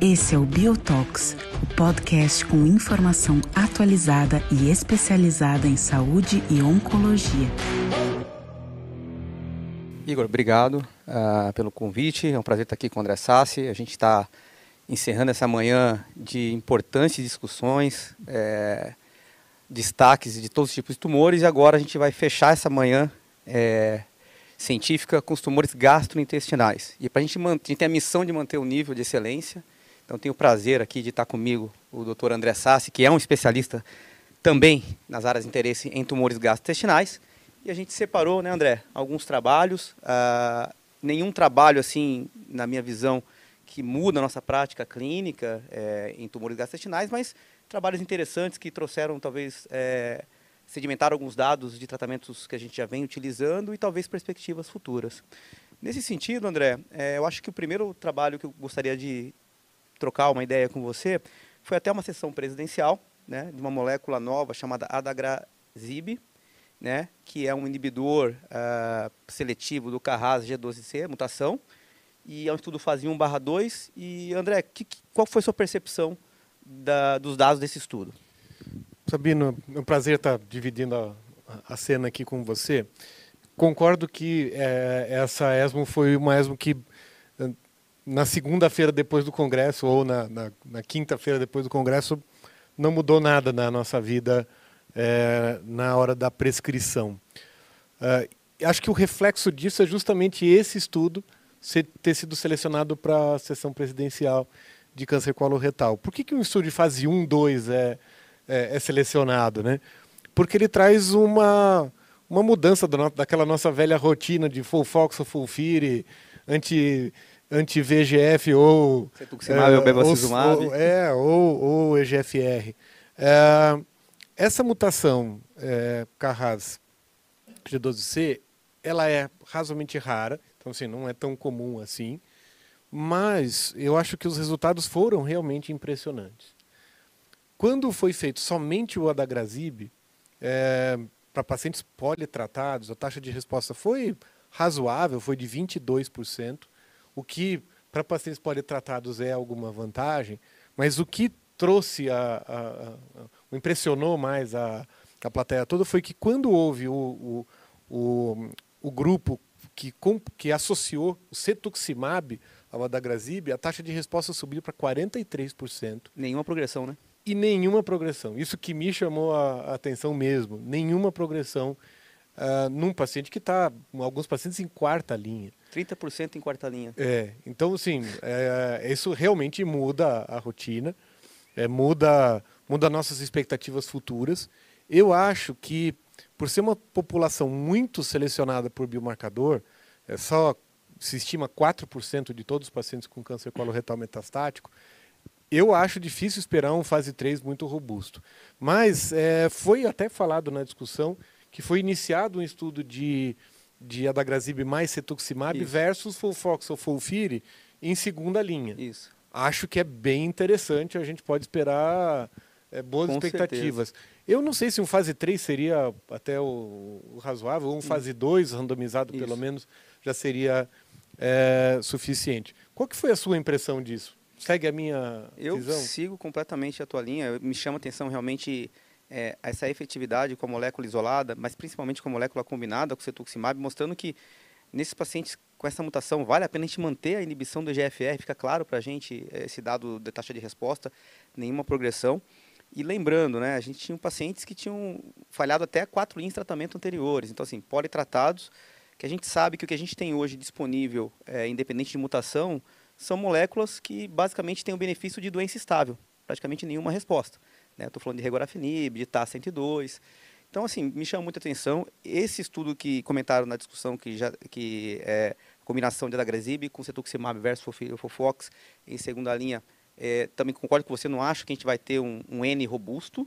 Esse é o Biotox, o podcast com informação atualizada e especializada em saúde e oncologia. Igor, obrigado uh, pelo convite. É um prazer estar aqui com o André Sassi. A gente está encerrando essa manhã de importantes discussões, é, destaques de todos os tipos de tumores. E agora a gente vai fechar essa manhã é, científica com os tumores gastrointestinais. E para a gente, a gente tem a missão de manter o nível de excelência então tenho o prazer aqui de estar comigo o Dr. André Sassi, que é um especialista também nas áreas de interesse em tumores gastrointestinais. E a gente separou, né, André, alguns trabalhos. Uh, nenhum trabalho, assim, na minha visão, que muda a nossa prática clínica é, em tumores gastrointestinais, mas trabalhos interessantes que trouxeram, talvez, é, sedimentaram alguns dados de tratamentos que a gente já vem utilizando e talvez perspectivas futuras. Nesse sentido, André, é, eu acho que o primeiro trabalho que eu gostaria de trocar uma ideia com você, foi até uma sessão presidencial, né, de uma molécula nova chamada adagrasib, né, que é um inibidor uh, seletivo do Carras G12C, mutação, e é um estudo fase 1 barra 2. E, André, que, qual foi a sua percepção da, dos dados desse estudo? Sabino, é um prazer estar dividindo a, a cena aqui com você. Concordo que é, essa ESMO foi uma ESMO que na segunda-feira depois do Congresso ou na, na, na quinta-feira depois do Congresso não mudou nada na nossa vida é, na hora da prescrição. Uh, acho que o reflexo disso é justamente esse estudo ser, ter sido selecionado para a sessão presidencial de câncer coloretal. Por que, que um estudo de fase 1, 2 é, é, é selecionado? Né? Porque ele traz uma, uma mudança do, daquela nossa velha rotina de full fox ou full fire, anti anti-VGF ou... Cetuximab é, ou bevacizumab. Ou, é, ou, ou EGFR. É, essa mutação é, Carras G12C, ela é razoavelmente rara, então assim, não é tão comum assim, mas eu acho que os resultados foram realmente impressionantes. Quando foi feito somente o adagrasib, é, para pacientes politratados, a taxa de resposta foi razoável, foi de 22%, o que para pacientes politratados é alguma vantagem, mas o que trouxe a, a, a, impressionou mais a, a plateia toda foi que quando houve o, o, o, o grupo que, com, que associou o cetuximab ao adagrasib, a taxa de resposta subiu para 43%. Nenhuma progressão, né? E nenhuma progressão. Isso que me chamou a atenção mesmo. Nenhuma progressão uh, num paciente que está, alguns pacientes em quarta linha. 30% em quarta linha. É, então, assim, é, isso realmente muda a rotina, é, muda, muda nossas expectativas futuras. Eu acho que, por ser uma população muito selecionada por biomarcador, é só se estima 4% de todos os pacientes com câncer coloretal metastático, eu acho difícil esperar um fase 3 muito robusto. Mas é, foi até falado na discussão que foi iniciado um estudo de, de adagrasib mais cetuximab Isso. versus Fulfox ou Fulfire em segunda linha. Isso. Acho que é bem interessante, a gente pode esperar é, boas Com expectativas. Certeza. Eu não sei se um fase 3 seria até o, o razoável, ou um fase 2 randomizado pelo menos já seria é, suficiente. Qual que foi a sua impressão disso? Segue a minha Eu visão? sigo completamente a tua linha. Me chama a atenção realmente é, essa efetividade com a molécula isolada, mas principalmente com a molécula combinada com o cetuximab, mostrando que nesses pacientes com essa mutação vale a pena a gente manter a inibição do EGFR, fica claro para a gente esse dado de taxa de resposta, nenhuma progressão. E lembrando, né, a gente tinha pacientes que tinham falhado até quatro linhas de tratamento anteriores, então assim, politratados, que a gente sabe que o que a gente tem hoje disponível, é, independente de mutação, são moléculas que basicamente têm o benefício de doença estável, praticamente nenhuma resposta. Né? Estou falando de regorafenib, de TAS-102. Então, assim, me chama muita atenção. Esse estudo que comentaram na discussão, que, já, que é combinação de adagrasib com cetuximab versus Fofox em segunda linha, é, também concordo com você, não acho que a gente vai ter um, um N robusto,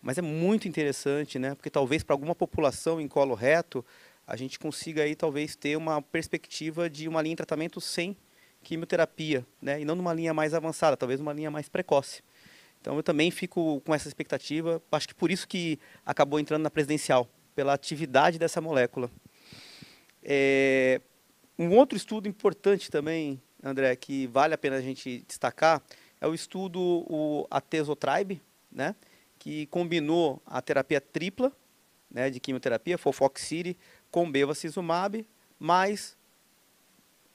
mas é muito interessante, né? Porque talvez para alguma população em colo reto, a gente consiga aí talvez ter uma perspectiva de uma linha de tratamento sem quimioterapia, né? E não numa linha mais avançada, talvez uma linha mais precoce. Então eu também fico com essa expectativa, acho que por isso que acabou entrando na presidencial, pela atividade dessa molécula. É, um outro estudo importante também, André, que vale a pena a gente destacar, é o estudo o Atesotribe, né, que combinou a terapia tripla né, de quimioterapia, Fofoxiri, com bevacizumab, mais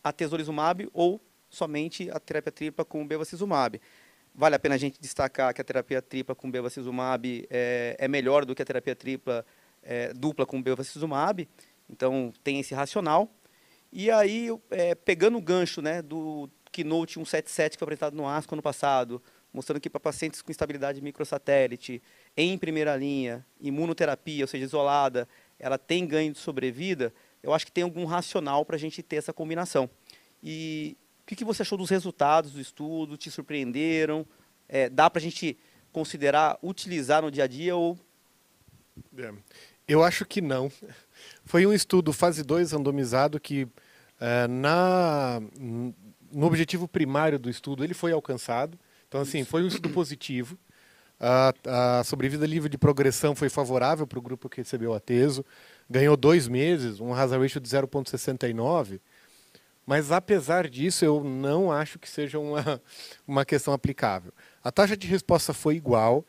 atezolizumab ou somente a terapia tripla com bevacizumab. Vale a pena a gente destacar que a terapia tripla com bevacizumab é, é melhor do que a terapia tripla é, dupla com bevacizumab, então tem esse racional. E aí, é, pegando o gancho né, do Keynote 177 que foi apresentado no ASCO ano passado, mostrando que para pacientes com instabilidade microsatélite, em primeira linha, imunoterapia, ou seja, isolada, ela tem ganho de sobrevida, eu acho que tem algum racional para a gente ter essa combinação. E o que, que, você achou dos resultados do estudo? Te surpreenderam? É, dá para a gente considerar utilizar no dia a dia ou... É, eu acho que não. Foi um estudo fase 2 randomizado que é, na, no objetivo primário do estudo ele foi alcançado. Então, assim, foi um estudo positivo. A, a sobrevida livre de progressão foi favorável para o grupo que recebeu a teso. Ganhou dois meses, um hazard ratio de 0,69. Mas, apesar disso, eu não acho que seja uma, uma questão aplicável. A taxa de resposta foi igual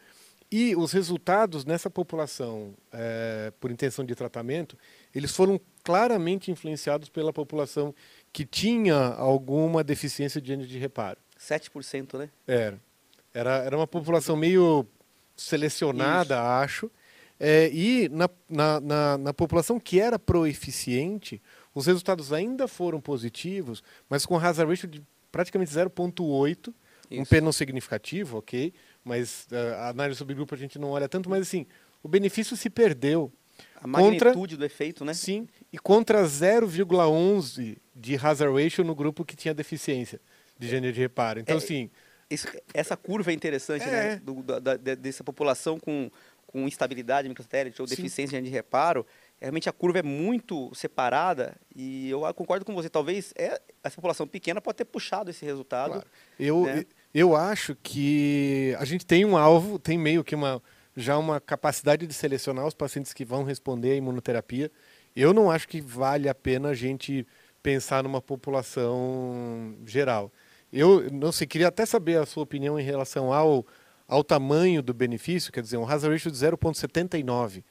e os resultados nessa população é, por intenção de tratamento, eles foram claramente influenciados pela população que tinha alguma deficiência de de reparo. 7%, né? Era. Era, era uma população meio selecionada, Isso. acho. É, e na, na, na, na, população que era proeficiente, os resultados ainda foram positivos, mas com hazard ratio de praticamente 0,8, um P não significativo, ok, mas uh, a análise sobre grupo a gente não olha tanto, mas assim, o benefício se perdeu. A magnitude contra, do efeito, né? Sim, e contra 0,11 de hazard ratio no grupo que tinha deficiência de gênero de reparo. Então, é, assim. Isso, essa curva é interessante, né? é. né? Do, da, dessa população com, com instabilidade microsatélite ou Sim. deficiência de reparo. Realmente a curva é muito separada e eu concordo com você. Talvez é, essa população pequena pode ter puxado esse resultado. Claro. Eu, né? eu acho que a gente tem um alvo, tem meio que uma já uma capacidade de selecionar os pacientes que vão responder à imunoterapia. Eu não acho que vale a pena a gente pensar numa população geral. Eu não sei, queria até saber a sua opinião em relação ao, ao tamanho do benefício, quer dizer, um hazard ratio de 0,79.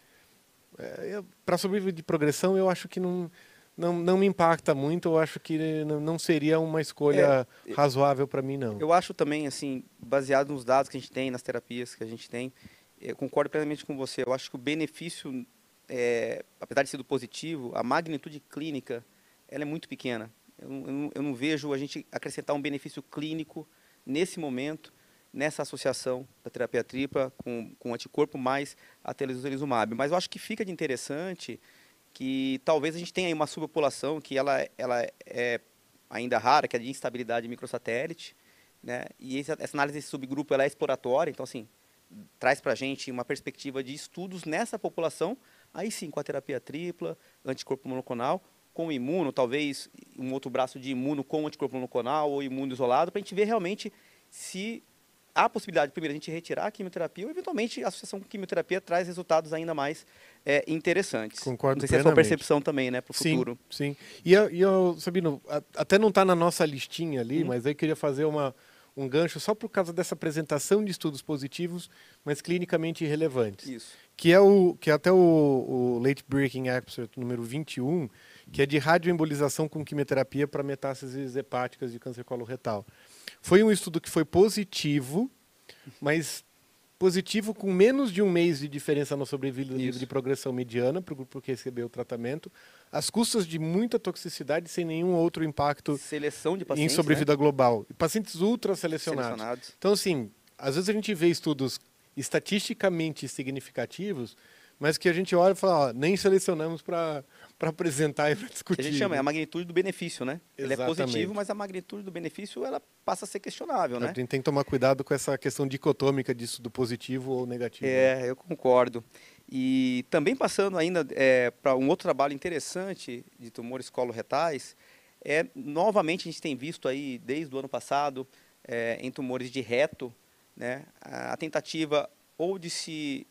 É, Para sobreviver de progressão, eu acho que não, não, não me impacta muito, eu acho que não seria uma escolha é, razoável para mim, não. Eu acho também, assim, baseado nos dados que a gente tem, nas terapias que a gente tem, eu concordo plenamente com você. Eu acho que o benefício, é, apesar de ser positivo, a magnitude clínica, ela é muito pequena. Eu não, eu não vejo a gente acrescentar um benefício clínico nesse momento, nessa associação da terapia tripla com, com anticorpo mais a telizumab. Mas eu acho que fica de interessante que talvez a gente tenha uma subpopulação que ela, ela é ainda rara, que é de instabilidade microsatélite, né? E essa, essa análise desse subgrupo ela é exploratória, então assim, traz para a gente uma perspectiva de estudos nessa população, aí sim, com a terapia tripla, anticorpo monoclonal, com imuno, talvez um outro braço de imuno com anticorpo monoclonal ou imuno isolado, para a gente ver realmente se há a possibilidade, primeiro, a gente retirar a quimioterapia ou, eventualmente, a associação com quimioterapia traz resultados ainda mais é, interessantes. Concordo Não sei se é a sua percepção também, né, para o futuro. Sim, e, e eu, Sabino, até não está na nossa listinha ali, hum. mas aí queria fazer uma, um gancho só por causa dessa apresentação de estudos positivos, mas clinicamente irrelevantes. Isso. Que é, o, que é até o, o Late Breaking Abstract número 21, que é de radioembolização com quimioterapia para metástases hepáticas de câncer coloretal. Foi um estudo que foi positivo, mas positivo com menos de um mês de diferença no sobrevida de progressão mediana para o grupo que recebeu o tratamento, às custas de muita toxicidade sem nenhum outro impacto Seleção de pacientes, em sobrevida né? global. Pacientes ultra selecionados. selecionados. Então, assim, às vezes a gente vê estudos estatisticamente significativos, mas que a gente olha e fala, ó, nem selecionamos para para apresentar e para discutir. a gente chama, é a magnitude do benefício, né? Exatamente. Ele é positivo, mas a magnitude do benefício ela passa a ser questionável, né? A gente tem que tomar cuidado com essa questão dicotômica disso do positivo ou negativo. É, né? eu concordo. E também passando ainda é, para um outro trabalho interessante de tumores coloretais, é novamente a gente tem visto aí desde o ano passado é, em tumores de reto, né, a tentativa ou de se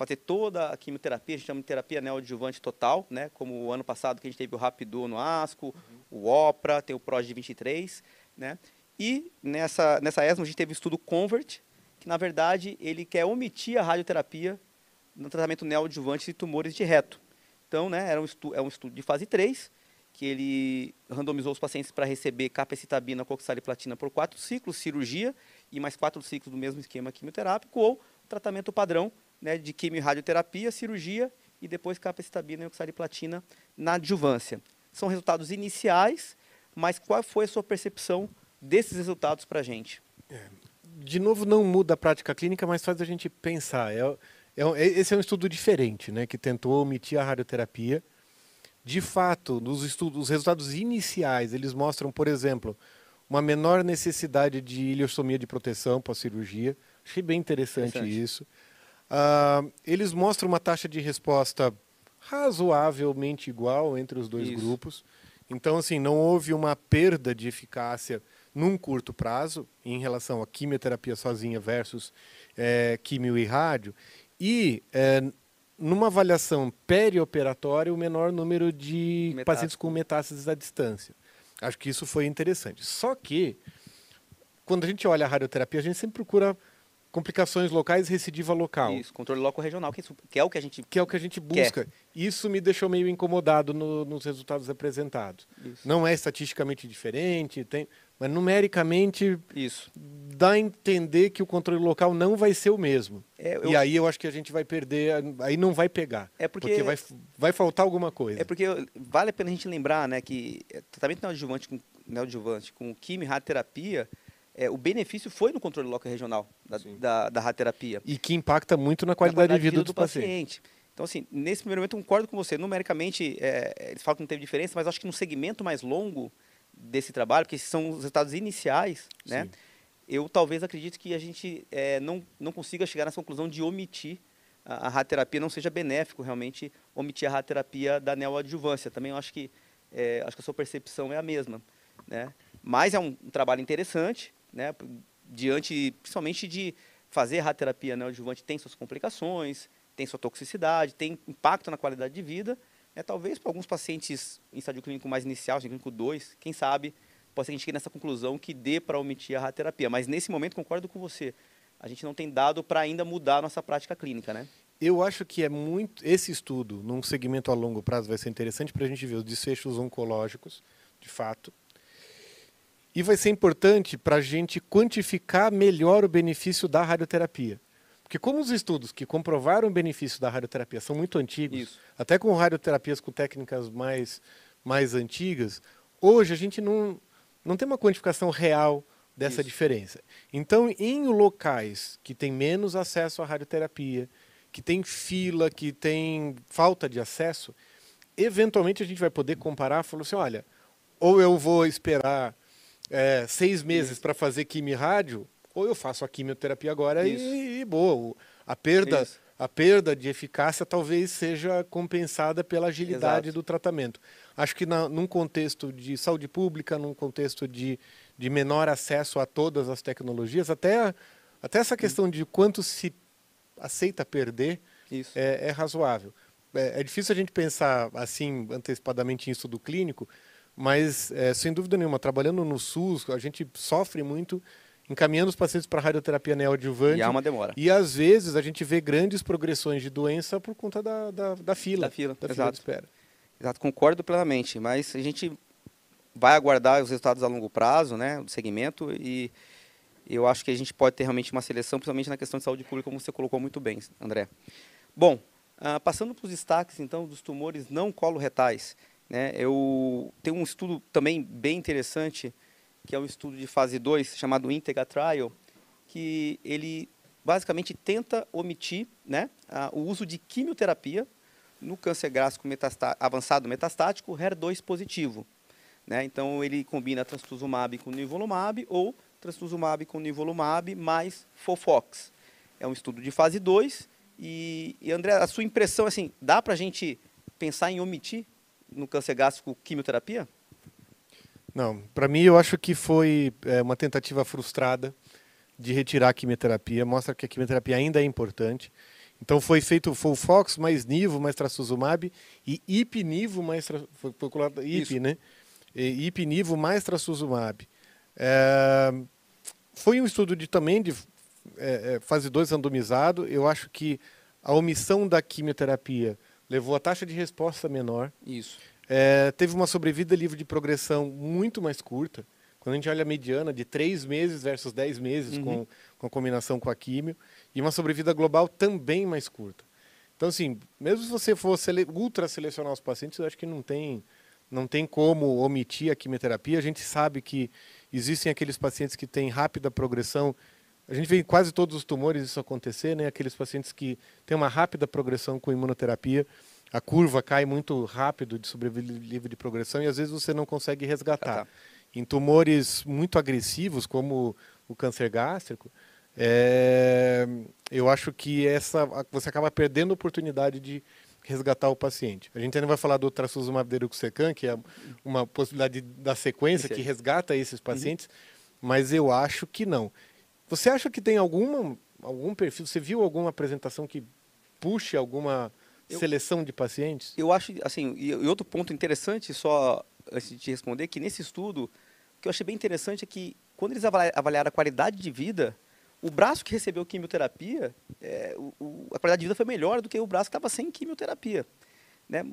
fazer toda a quimioterapia, a gente chama de terapia neoadjuvante total, né? Como o ano passado que a gente teve o Rapido no ASCO, uhum. o OPRA, tem o PROD 23, né? E nessa, nessa ESMO a gente teve o estudo CONVERT, que na verdade ele quer omitir a radioterapia no tratamento neoadjuvante de tumores de reto. Então, né, era um estudo, é um estudo de fase 3, que ele randomizou os pacientes para receber capecitabina com oxaliplatina por quatro ciclos, cirurgia, e mais quatro ciclos do mesmo esquema quimioterápico, ou tratamento padrão né, de quimio e radioterapia, cirurgia e depois capecitabina e oxaliplatina na adjuvância. São resultados iniciais, mas qual foi a sua percepção desses resultados para a gente? É, de novo, não muda a prática clínica, mas faz a gente pensar. É, é, esse é um estudo diferente, né, que tentou omitir a radioterapia. De fato, nos estudos, os resultados iniciais, eles mostram, por exemplo, uma menor necessidade de ileostomia de proteção pós-cirurgia. Achei bem interessante, interessante. isso. Uh, eles mostram uma taxa de resposta razoavelmente igual entre os dois isso. grupos. Então, assim, não houve uma perda de eficácia num curto prazo em relação à quimioterapia sozinha versus é, quimio e rádio. E é, numa avaliação perioperatória, o menor número de Metástase. pacientes com metástases à distância. Acho que isso foi interessante. Só que, quando a gente olha a radioterapia, a gente sempre procura complicações locais recidiva local. Isso, controle local regional, que, que, é o que a gente que é o que a gente busca. Quer. Isso me deixou meio incomodado no, nos resultados apresentados. Isso. Não é estatisticamente diferente, tem, mas numericamente Isso. dá a entender que o controle local não vai ser o mesmo. É, eu... E aí eu acho que a gente vai perder, aí não vai pegar. É porque, porque vai, vai faltar alguma coisa. É porque vale a pena a gente lembrar, né, que tratamento neoadjuvante com neoadjuvante com quimio e radioterapia é, o benefício foi no controle local regional da, da, da radioterapia. E que impacta muito na qualidade, na qualidade de vida, do, do paciente. paciente. Então, assim, nesse primeiro momento eu concordo com você. Numericamente, é, eles falam que não teve diferença, mas acho que no segmento mais longo desse trabalho, porque esses são os resultados iniciais, né? Eu talvez acredite que a gente é, não, não consiga chegar nessa conclusão de omitir a, a radioterapia, não seja benéfico realmente omitir a radioterapia da neoadjuvância. Também eu acho que, é, acho que a sua percepção é a mesma, né? Mas é um, um trabalho interessante, né? Diante, principalmente de fazer radioterapia neoadjuvante tem suas complicações, tem sua toxicidade, tem impacto na qualidade de vida. Né? Talvez para alguns pacientes em estádio clínico mais inicial, estádio clínico 2, quem sabe, que a gente chegue nessa conclusão que dê para omitir a radioterapia. Mas nesse momento, concordo com você, a gente não tem dado para ainda mudar a nossa prática clínica, né? Eu acho que é muito. Esse estudo, num segmento a longo prazo, vai ser interessante para a gente ver os desfechos oncológicos, de fato, e vai ser importante para a gente quantificar melhor o benefício da radioterapia. Porque como os estudos que comprovaram o benefício da radioterapia são muito antigos, Isso. até com radioterapias com técnicas mais, mais antigas, hoje a gente não, não tem uma quantificação real dessa Isso. diferença. Então, em locais que têm menos acesso à radioterapia, que tem fila, que tem falta de acesso, eventualmente a gente vai poder comparar, falou assim, olha, ou eu vou esperar é, seis meses para fazer quimio rádio, ou eu faço a quimioterapia agora e, e, boa. A perda, a perda de eficácia talvez seja compensada pela agilidade Exato. do tratamento. Acho que na, num contexto de saúde pública, num contexto de, de menor acesso a todas as tecnologias, até, até essa questão de quanto se aceita perder é, é, razoável. É, é difícil a gente pensar assim antecipadamente em estudo clínico, mas, é, sem dúvida nenhuma, trabalhando no SUS, a gente sofre muito encaminhando os pacientes para radioterapia neoadjuvante. E há uma demora. E, às vezes, a gente vê grandes progressões de doença por conta da, da, da fila. Da fila, da exato. Fila de espera. Exato, concordo plenamente. Mas a gente vai aguardar os resultados a longo prazo, né, do segmento, e eu acho que a gente pode ter realmente uma seleção, principalmente na questão de saúde pública, como você colocou muito bem, André. Bom, uh, passando para os destaques, então, dos tumores não coloretais. Né? Eu tenho um estudo também bem interessante, que é um estudo de fase 2, chamado Integra Trial, que ele basicamente tenta omitir né, a, o uso de quimioterapia no câncer gástrico metastá avançado metastático HER2 positivo. Né? Então, ele combina trastuzumab com nivolumab ou trastuzumab com nivolumab mais Fofox. É um estudo de fase 2 e, e, André, a sua impressão, assim, dá para a gente pensar em omitir no câncer gástrico quimioterapia? Não, para mim eu acho que foi é, uma tentativa frustrada de retirar a quimioterapia. Mostra que a quimioterapia ainda é importante. Então foi feito Fox mais Nivo mais Trastuzumab e Ipinivo mais tra... foi colocado IP, né? E, Ipinivo mais Trastuzumab. É... Foi um estudo de também de é, é fase 2 randomizado. Eu acho que a omissão da quimioterapia levou a taxa de resposta menor. Isso. É, teve uma sobrevida livre de progressão muito mais curta. Quando a gente olha a mediana de 3 meses versus 10 meses uhum. com, com a combinação com a químio, e uma sobrevida global também mais curta. Então, assim, mesmo se você for sele ultra selecionar os pacientes, eu acho que não tem, não tem como omitir a quimioterapia. A gente sabe que existem aqueles pacientes que têm rápida progressão. A gente vê em quase todos os tumores isso acontecer, né? Aqueles pacientes que têm uma rápida progressão com imunoterapia a curva cai muito rápido de sobrevivência de progressão e às vezes você não consegue resgatar. Ah, tá. Em tumores muito agressivos, como o câncer gástrico, é, eu acho que essa você acaba perdendo a oportunidade de resgatar o paciente. A gente ainda vai falar do trastuzumab deruxtecan, que é uma possibilidade da sequência que resgata esses pacientes, uhum. mas eu acho que não. Você acha que tem alguma, algum perfil, você viu alguma apresentação que puxe alguma eu, seleção de pacientes? Eu acho, assim, e, e, outro ponto interessante, só antes de te responder, que nesse estudo, o que eu achei bem interessante é que quando eles avaliaram a qualidade de vida, o braço que recebeu quimioterapia, é, o, o, a qualidade de vida foi melhor do que o braço que estava sem quimioterapia. Né?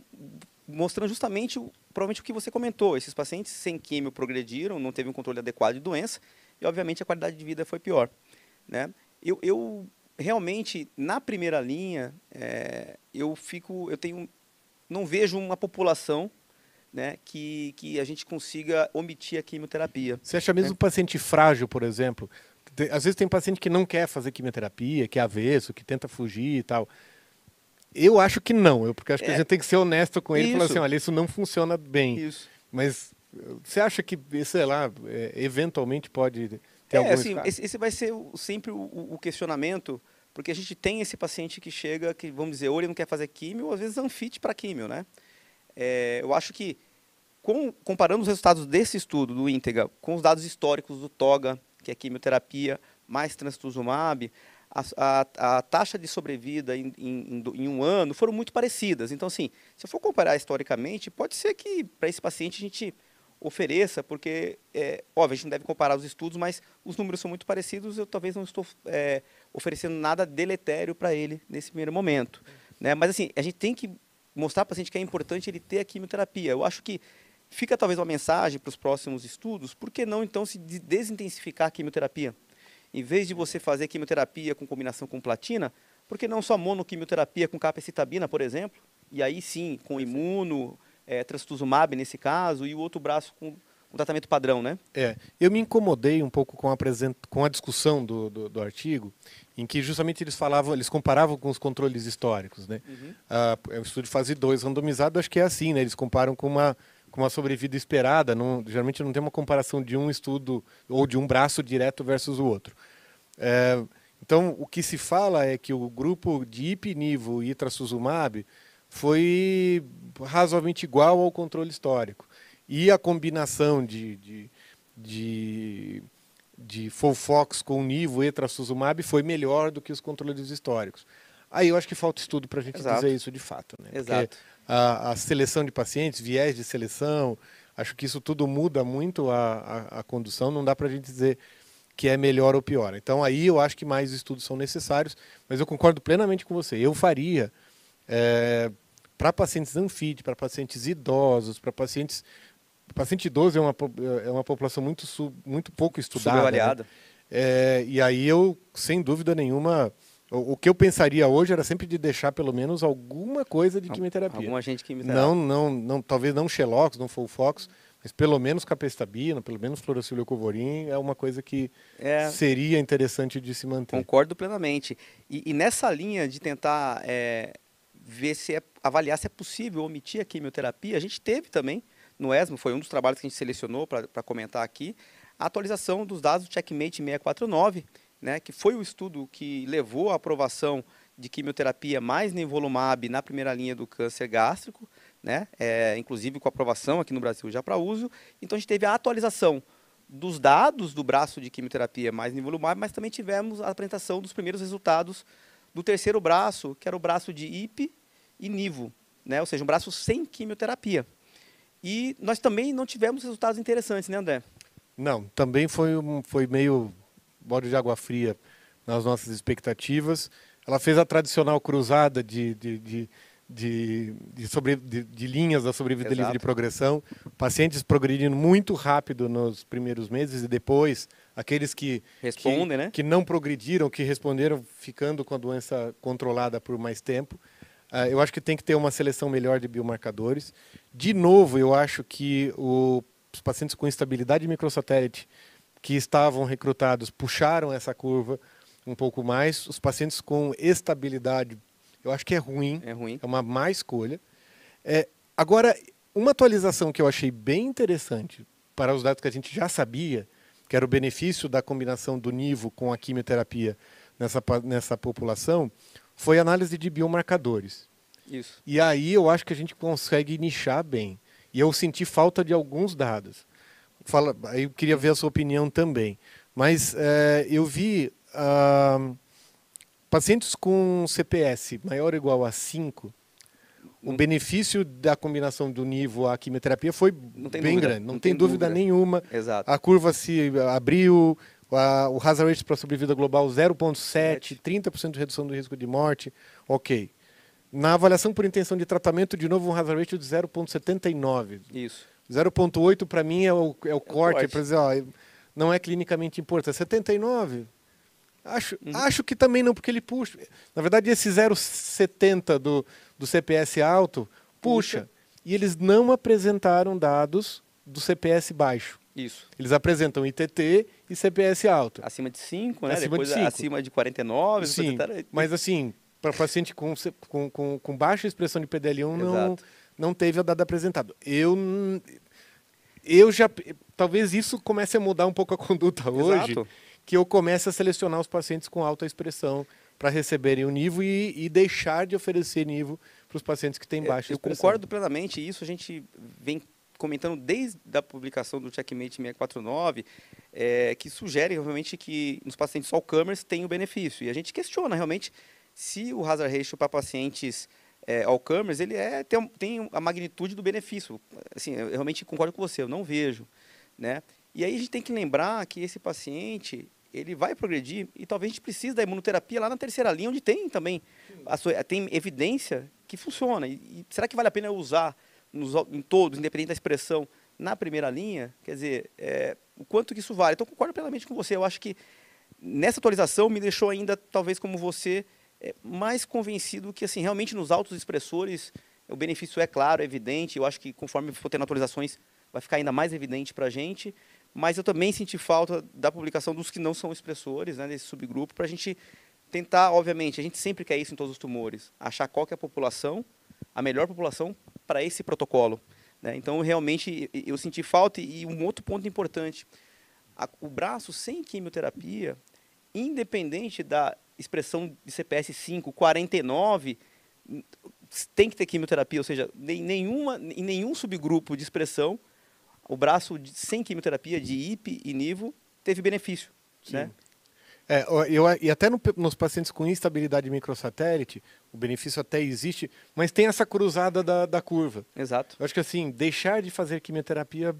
Mostrando justamente, provavelmente, o que você comentou. Esses pacientes sem quimio progrediram, não teve um controle adequado de doença, e, obviamente, a qualidade de vida foi pior. Né? Eu, eu realmente, na primeira linha, é, eu fico, eu tenho, não vejo uma população né, que, que a gente consiga omitir a quimioterapia. Você acha mesmo né? paciente frágil, por exemplo? Às vezes tem paciente que não quer fazer quimioterapia, que é avesso, que tenta fugir e tal. Eu acho que não, eu, porque acho que a é. gente tem que ser honesto com ele e falar assim, olha, isso não funciona bem. Isso. Mas você acha que, sei lá, é, eventualmente pode tem é, assim, esse, esse, vai ser sempre o, o, questionamento, porque a gente tem esse paciente que chega, que vamos dizer, ou ele não quer fazer químio, ou às vezes anfite para químio, né? É, eu acho que, com, comparando os resultados desse estudo, do Íntegra, com os dados históricos do TOGA, que é quimioterapia, mais trastuzumab, a, a, a, taxa de sobrevida em, em, em, um ano foram muito parecidas. Então, assim, se eu for comparar historicamente, pode ser que para esse paciente a gente ofereça, porque, é, óbvio, a gente não deve comparar os estudos, mas os números são muito parecidos, eu talvez não estou é, oferecendo nada deletério para ele nesse primeiro momento. Né? Mas, assim, a gente tem que mostrar para o paciente que é importante ele ter a quimioterapia. Eu acho que fica talvez uma mensagem para os próximos estudos, por que não, então, se desintensificar a quimioterapia? Em vez de você fazer quimioterapia com combinação com platina, por que não só monoquimioterapia com capecitabina, por exemplo? E aí sim, com imuno, é, trastuzumab nesse caso, e o outro braço com um tratamento padrão, né? É, eu me incomodei um pouco com a, com a discussão do, do, do, artigo, em que justamente eles falavam, eles comparavam com os controles históricos, né? Uhum. Ah, é um estudo de fase 2 randomizado, acho que é assim, né? Eles comparam com uma, com uma sobrevida esperada, não, geralmente não tem uma comparação de um estudo ou de um braço direto versus o outro. É, então, o que se fala é que o grupo de ipinivo e trastuzumab foi razoavelmente igual ao controle histórico. E a combinação de, de, de, de Folfox com Nivo e Trastuzumab foi melhor do que os controles históricos. Aí eu acho que falta estudo para a gente Exato. dizer isso de fato. Né? Exato. A, a, seleção de pacientes, viés de seleção, acho que isso tudo muda muito a, a, a condução, não dá para a gente dizer que é melhor ou pior. Então aí eu acho que mais estudos são necessários, mas eu concordo plenamente com você. Eu faria é, para pacientes anfídeos, para pacientes idosos, para pacientes. Paciente idoso é uma, é uma população muito, sub, muito pouco estudada. Subavaliada. Né? É, e aí eu, sem dúvida nenhuma, o, o, que eu pensaria hoje era sempre de deixar pelo menos alguma coisa de quimioterapia. Alguma gente quimioterapia. Não, não, não, talvez não Xelox, não Folfox, mas pelo menos capecitabina, pelo menos fluoraciliocovorin é uma coisa que é, seria interessante de se manter. Concordo plenamente. E, e nessa linha de tentar é, ver se é, avaliar se é possível omitir a quimioterapia. A gente teve também no ESMO, foi um dos trabalhos que a gente selecionou para comentar aqui, a atualização dos dados do Checkmate 649, né, que foi o estudo que levou à aprovação de quimioterapia mais nivolumab na primeira linha do câncer gástrico, né, é, inclusive com aprovação aqui no Brasil já para uso. Então a gente teve a atualização dos dados do braço de quimioterapia mais nivolumab, mas também tivemos a apresentação dos primeiros resultados do terceiro braço, que era o braço de IP e NIVO, né? ou seja, um braço sem quimioterapia. E nós também não tivemos resultados interessantes, né, André? Não, também foi, um, foi meio bode de água fria nas nossas expectativas. Ela fez a tradicional cruzada de, de, de, de, de, sobre, de, de linhas da sobrevida Exato. livre de progressão. Pacientes progredindo muito rápido nos primeiros meses e depois aqueles que, Respondem, que, né? que não progrediram, que responderam ficando com a doença controlada por mais tempo. Uh, eu acho que tem que ter uma seleção melhor de biomarcadores. De novo, eu acho que o, os pacientes com instabilidade microsatélite que estavam recrutados puxaram essa curva um pouco mais. Os pacientes com estabilidade, eu acho que é ruim. É ruim. É uma má escolha. É, agora, uma atualização que eu achei bem interessante para os dados que a gente já sabia, que era o benefício da combinação do NIVO com a quimioterapia nessa, nessa população, foi análise de biomarcadores. Isso. E aí eu acho que a gente consegue nichar bem. E eu senti falta de alguns dados. Fala, aí eu queria ver a sua opinião também. Mas é, eu vi ah, pacientes com CPS maior ou igual a 5, o benefício da combinação do nível à quimioterapia foi bem dúvida, grande. Não, não tem, tem dúvida, dúvida. nenhuma. Exato. A curva se abriu, a, o hazard ratio para sobrevida global 0,7, Sete. 30% de redução do risco de morte. Ok. Na avaliação por intenção de tratamento, de novo, um hazard ratio de 0,79. Isso. 0,8 para mim é o, é o corte, corte. para dizer, ó, não é clinicamente importante. 79? Acho, Uhum. acho que também não, porque ele puxa. Na verdade, esse 0,70 do, do CPS alto puxa. Puxa. E eles não apresentaram dados do CPS baixo. Isso. Eles apresentam ITT e CPS alto. Acima de 5, né? Acima de Depois cinco. acima de 49. depois Sim, mas assim, para paciente com, com, com, com baixa expressão de PDL1 não, Exato. não teve a dado apresentado. Eu, eu já. Talvez isso comece a mudar um pouco a conduta hoje, Exato. Que eu comece a selecionar os pacientes com alta expressão para receberem o nível e, e deixar de oferecer nível para os pacientes que têm baixa Eu expressão. concordo plenamente, isso a gente vem comentando desde a publicação do Checkmate 649, é, que sugere realmente que nos pacientes all-comers tem o benefício. E a gente questiona realmente se o hazard ratio para pacientes é, all-comers, ele é, tem, tem a magnitude do benefício. Assim, eu realmente concordo com você, eu não vejo. Né? E aí a gente tem que lembrar que esse paciente, ele vai progredir e talvez a gente precise da imunoterapia lá na terceira linha, onde tem também, sua- tem evidência que funciona. E, e será que vale a pena usar nos, em todos, independente da expressão, na primeira linha? Quer dizer, é, o quanto que isso vale? Então, concordo plenamente com você. Eu acho que nessa atualização me deixou ainda, talvez como você, é, mais convencido que assim realmente nos autos expressores o benefício é claro, é evidente. Eu acho que conforme for tendo atualizações vai ficar ainda mais evidente para a gente. Mas eu também senti falta da publicação dos que não são expressores, né, desse subgrupo, para a gente tentar, obviamente, a gente sempre quer isso em todos os tumores, achar qual que é a população, a melhor população para esse protocolo. né? Então, realmente, eu senti falta e um outro ponto importante, a- o braço sem quimioterapia, independente da expressão de CPS 5, 49, n- tem que ter quimioterapia, ou seja, nem- nenhuma, em nenhum subgrupo de expressão, o braço de- sem quimioterapia de IP e NIVO teve benefício. Né? É, eu, e até no nos pacientes com instabilidade microsatélite, o benefício até existe, mas tem essa cruzada da, da curva. Exato. Eu acho que assim, deixar de fazer quimioterapia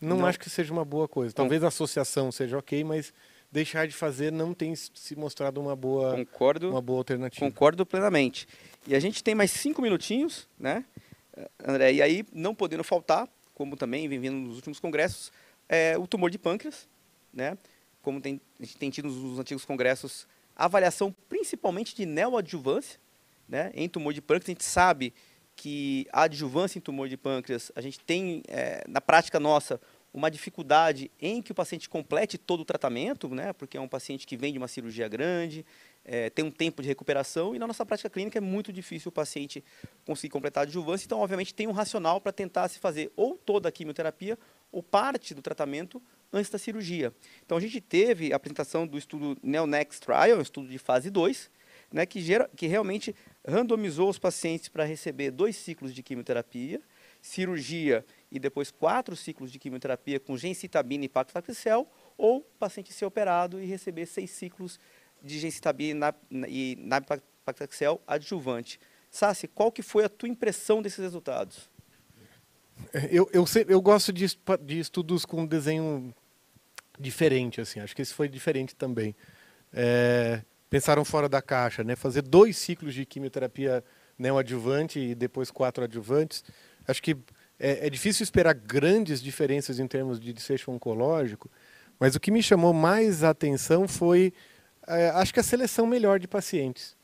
não, Não. acho que seja uma boa coisa. Talvez a associação seja ok, mas deixar de fazer não tem se mostrado uma boa, Concordo. uma boa alternativa. Concordo plenamente. E a gente tem mais cinco minutinhos, né, André? E aí, não podendo faltar, como também vem vindo nos últimos congressos, é o tumor de pâncreas, né? Como tem, a gente tem tido nos antigos congressos, avaliação principalmente de neoadjuvância, né? Em tumor de pâncreas, a gente sabe que a adjuvância em tumor de pâncreas, a gente tem, é, na prática nossa, uma dificuldade em que o paciente complete todo o tratamento, né? Porque é um paciente que vem de uma cirurgia grande, é, tem um tempo de recuperação e na nossa prática clínica é muito difícil o paciente conseguir completar a adjuvância. Então, obviamente, tem um racional para tentar se fazer ou toda a quimioterapia ou parte do tratamento antes da cirurgia. Então, a gente teve a apresentação do estudo Neonex Trial, um estudo de fase 2, né, que, gera, que realmente randomizou os pacientes para receber dois ciclos de quimioterapia, cirurgia e depois quatro ciclos de quimioterapia com gencitabina e paclitaxel, ou o paciente ser operado e receber seis ciclos de gencitabina e nab-paclitaxel adjuvante. Sassi, qual que foi a tua impressão desses resultados? Eu, eu, eu gosto de, de estudos com desenho diferente, assim. Acho que esse foi diferente também. É, pensaram fora da caixa, né? Fazer dois ciclos de quimioterapia neoadjuvante e depois quatro adjuvantes. Acho que é, é difícil esperar grandes diferenças em termos de desfecho oncológico, mas o que me chamou mais a atenção foi, é, acho que a seleção melhor de pacientes.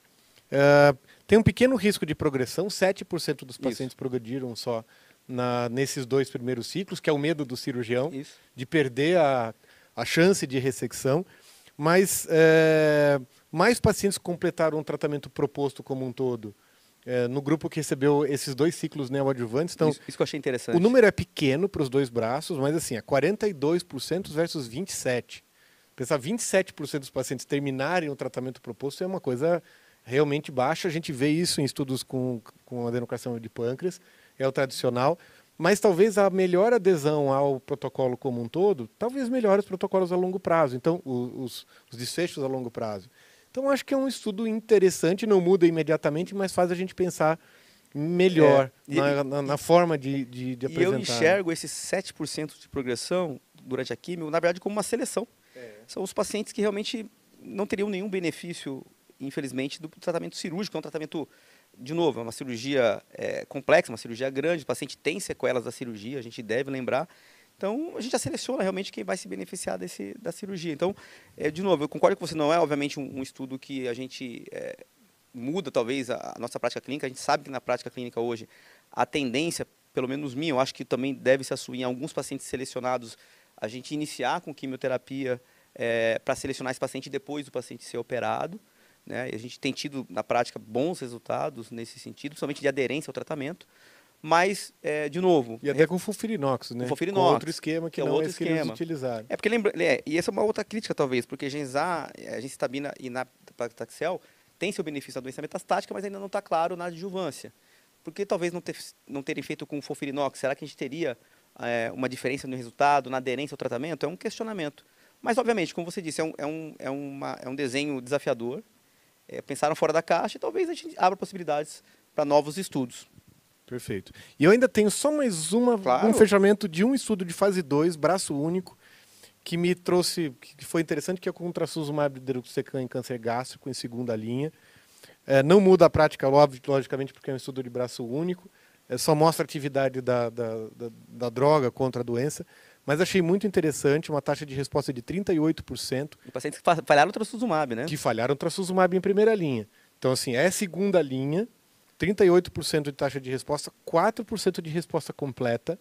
É, tem um pequeno risco de progressão, 7% dos pacientes Isso. progrediram só na, nesses dois primeiros ciclos, que é o medo do cirurgião, Isso. de perder a, a chance de ressecção. Mas é, mais pacientes completaram o tratamento proposto como um todo é, no grupo que recebeu esses dois ciclos neoadjuvantes. Então, isso, isso que eu achei interessante. O número é pequeno para os dois braços, mas assim, é 42% versus 27%. Pensar 27% dos pacientes terminarem o tratamento proposto é uma coisa realmente baixa. A gente vê isso em estudos com, com adenocarcinoma de pâncreas, é o tradicional. Mas talvez a melhor adesão ao protocolo como um todo, talvez melhore os protocolos a longo prazo, então os, os desfechos a longo prazo. Então, acho que é um estudo interessante, não muda imediatamente, mas faz a gente pensar melhor é, e, na, na, na, forma de, de, de apresentar. E eu enxergo esses 7% de progressão durante a quimio, na verdade, como uma seleção. É. São os pacientes que realmente não teriam nenhum benefício, infelizmente, do tratamento cirúrgico. É um tratamento, de novo, é uma cirurgia é, complexa, uma cirurgia grande. O paciente tem sequelas da cirurgia, a gente deve lembrar. Então, a gente já seleciona realmente quem vai se beneficiar desse, da cirurgia. Então, é, de novo, eu concordo com você, não é, obviamente, um, um estudo que a gente é, muda, talvez, a, a, nossa prática clínica. A gente sabe que na prática clínica hoje, a tendência, pelo menos minha, eu acho que também deve se assumir em alguns pacientes selecionados, a gente iniciar com quimioterapia é, para selecionar esse paciente depois do paciente ser operado. Né? E a gente tem tido, na prática, bons resultados nesse sentido, principalmente de aderência ao tratamento. Mas, é, de novo. E até com fofirinox, né? Com fofirinox. Com outro esquema que, que é não é esse que eles utilizaram. É porque lembra. É, e essa é uma outra crítica, talvez, porque Genzar, a é, gencitabina e nab-paclitaxel tem seu benefício na doença metastática, mas ainda não está claro na adjuvância. Porque talvez não, ter, não terem feito com fofirinox, será que a gente teria é, uma diferença no resultado, na aderência ao tratamento? É um questionamento. Mas, obviamente, como você disse, é um, é um, é uma, é um desenho desafiador. É, pensaram fora da caixa e talvez a gente abra possibilidades para novos estudos. Perfeito. E eu ainda tenho só mais uma, claro. um fechamento de um estudo de fase 2, braço único, que me trouxe, que foi interessante, que é com trastuzumab deruxtecan em câncer gástrico, em segunda linha. É, não muda a prática, logicamente, porque é um estudo de braço único. É, só mostra a atividade da, da, da, da, droga contra a doença. Mas achei muito interessante, uma taxa de resposta de 38%. E pacientes que falharam o trastuzumab, né? Que falharam o trastuzumab em primeira linha. Então, assim, é segunda linha, 38% de taxa de resposta, 4% de resposta completa.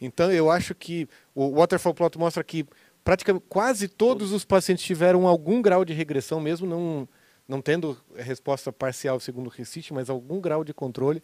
Então, eu acho que o waterfall plot mostra que praticamente quase todos os pacientes tiveram algum grau de regressão, mesmo não, não tendo resposta parcial segundo o RECIST, mas algum grau de controle.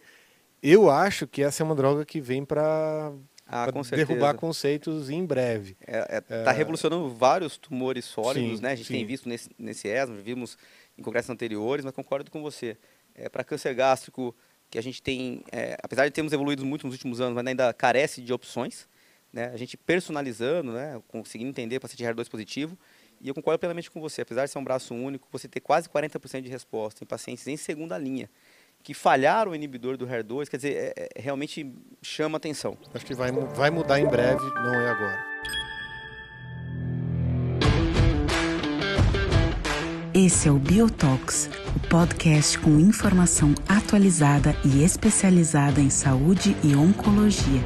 Eu acho que essa é uma droga que vem para ah, derrubar conceitos em breve. Está é, é, tá é... revolucionando vários tumores sólidos, sim, né? A gente sim. tem visto nesse, nesse ESMO, vimos em congressos anteriores, mas concordo com você é, para câncer gástrico, que a gente tem, é, apesar de termos evoluído muito nos últimos anos, mas ainda carece de opções, né? a gente personalizando, né? conseguindo entender paciente HER2 positivo, e eu concordo plenamente com você, apesar de ser um braço único, você ter quase 40% de resposta em pacientes em segunda linha, que falharam o inibidor do HER2, quer dizer, é, é, realmente chama atenção. Acho que vai, vai mudar em breve, não é agora. Esse é o Biotox, o podcast com informação atualizada e especializada em saúde e oncologia.